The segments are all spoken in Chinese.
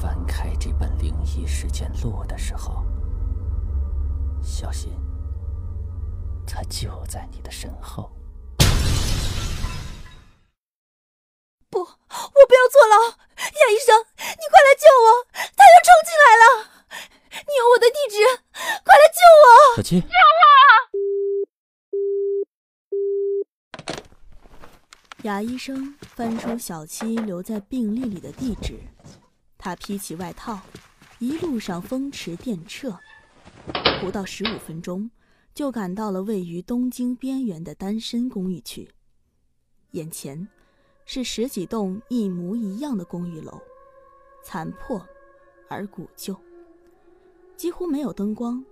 翻开这本灵异事件录的时候，小心，他就在你的身后。不，我不要坐牢！亚医生，你快来救我！他要冲进来了！你有我的地址，快来救我！小七，救我！亚医生翻出小七留在病历里的地址，他披起外套，一路上风驰电掣，不到十五分钟，就赶到了位于东京边缘的单身公寓区。眼前。是十几栋一模一样的公寓楼，残破而古旧，几乎没有灯光。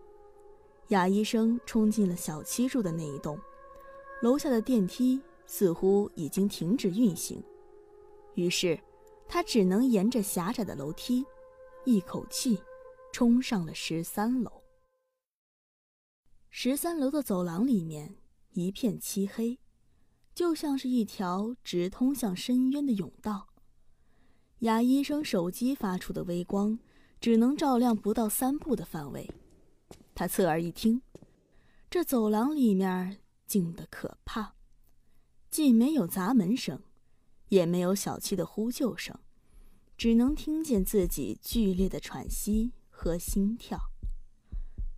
雅医生冲进了小七住的那一栋，楼下的电梯似乎已经停止运行，于是他只能沿着狭窄的楼梯，一口气冲上了十三楼。十三楼的走廊里面一片漆黑。就像是一条直通向深渊的甬道。雅医生手机发出的微光只能照亮不到三步的范围。他侧耳一听，这走廊里面静得可怕，既没有砸门声，也没有小七的呼救声，只能听见自己剧烈的喘息和心跳。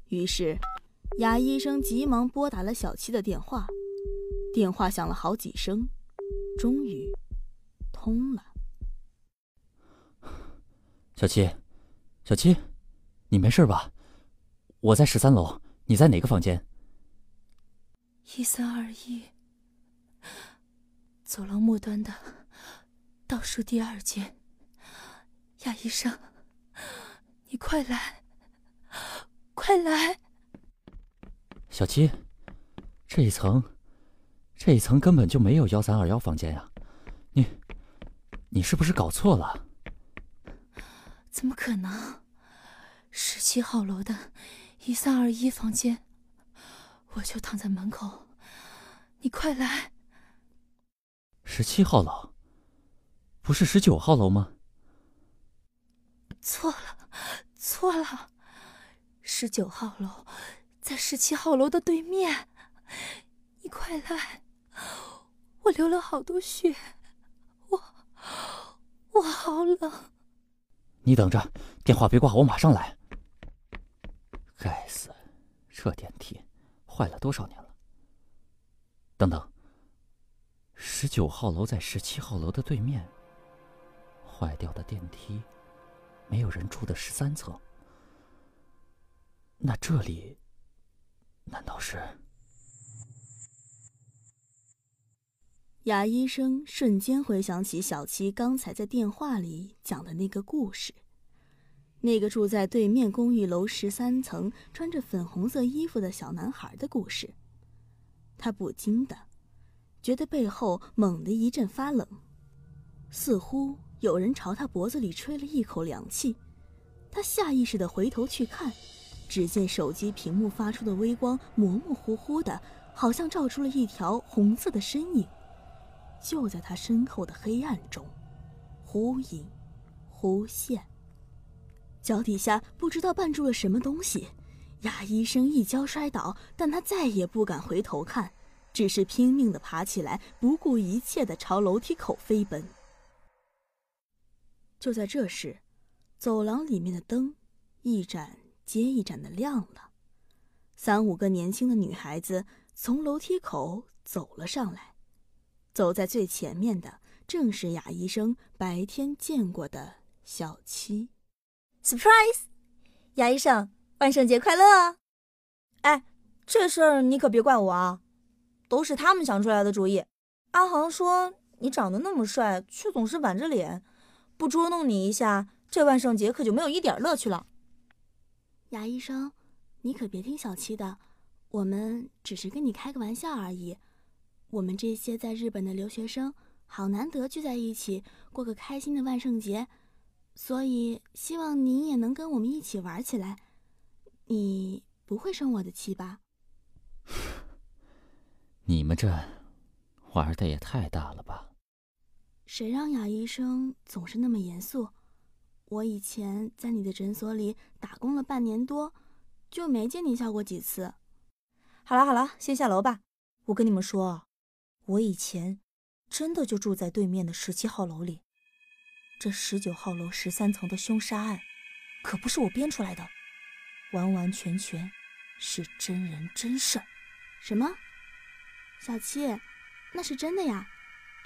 于是，雅医生急忙拨打了小七的电话。电话响了好几声，终于通了。小七，小七，你没事吧？我在十三楼，你在哪个房间？一三二一，走廊末端的倒数第二间。亚医生，你快来，快来！小七，这一层。这一层根本就没有幺三二幺房间呀，你，你是不是搞错了？怎么可能？十七号楼的一三二一房间，我就躺在门口，你快来！十七号楼，不是十九号楼吗？错了，错了，十九号楼在十七号楼的对面，你快来！我流了好多血，我我好冷。你等着，电话别挂，我马上来。该死，这电梯坏了多少年了？等等，十九号楼在十七号楼的对面，坏掉的电梯，没有人住的十三层。那这里，难道是？雅医生瞬间回想起小七刚才在电话里讲的那个故事，那个住在对面公寓楼十三层、穿着粉红色衣服的小男孩的故事。他不禁的觉得背后猛地一阵发冷，似乎有人朝他脖子里吹了一口凉气。他下意识的回头去看，只见手机屏幕发出的微光模模糊糊的，好像照出了一条红色的身影。就在他身后的黑暗中，忽隐忽现。脚底下不知道绊住了什么东西，亚医生一跤摔倒，但他再也不敢回头看，只是拼命的爬起来，不顾一切的朝楼梯口飞奔。就在这时，走廊里面的灯一盏接一盏的亮了，三五个年轻的女孩子从楼梯口走了上来。走在最前面的正是雅医生白天见过的小七。Surprise，雅医生，万圣节快乐！哎，这事儿你可别怪我啊，都是他们想出来的主意。阿航说你长得那么帅，却总是板着脸，不捉弄你一下，这万圣节可就没有一点乐趣了。牙医生，你可别听小七的，我们只是跟你开个玩笑而已。我们这些在日本的留学生，好难得聚在一起过个开心的万圣节，所以希望您也能跟我们一起玩起来。你不会生我的气吧？你们这玩的也太大了吧！谁让雅医生总是那么严肃？我以前在你的诊所里打工了半年多，就没见你笑过几次。好了好了，先下楼吧。我跟你们说，我以前真的就住在对面的十七号楼里。这十九号楼十三层的凶杀案，可不是我编出来的，完完全全是真人真事儿。什么？小七，那是真的呀？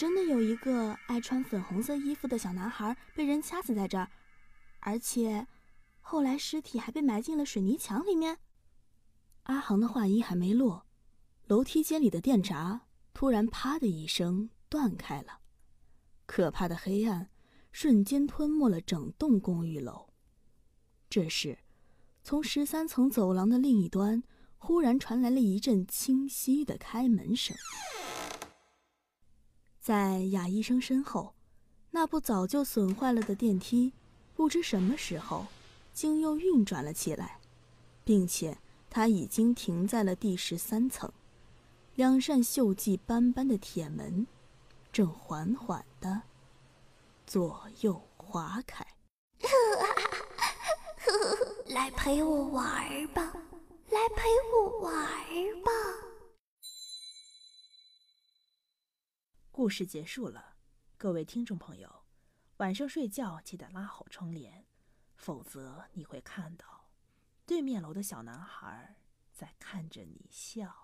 真的有一个爱穿粉红色衣服的小男孩被人掐死在这儿，而且后来尸体还被埋进了水泥墙里面。阿航的话音还没落，楼梯间里的电闸突然“啪”的一声断开了，可怕的黑暗瞬间吞没了整栋公寓楼。这时，从十三层走廊的另一端忽然传来了一阵清晰的开门声。在雅医生身后，那部早就损坏了的电梯，不知什么时候，竟又运转了起来，并且它已经停在了第十三层，两扇锈迹斑斑的铁门，正缓缓的左右划开。来陪我玩吧，来陪我玩吧。故事结束了，各位听众朋友，晚上睡觉记得拉好窗帘，否则你会看到对面楼的小男孩在看着你笑。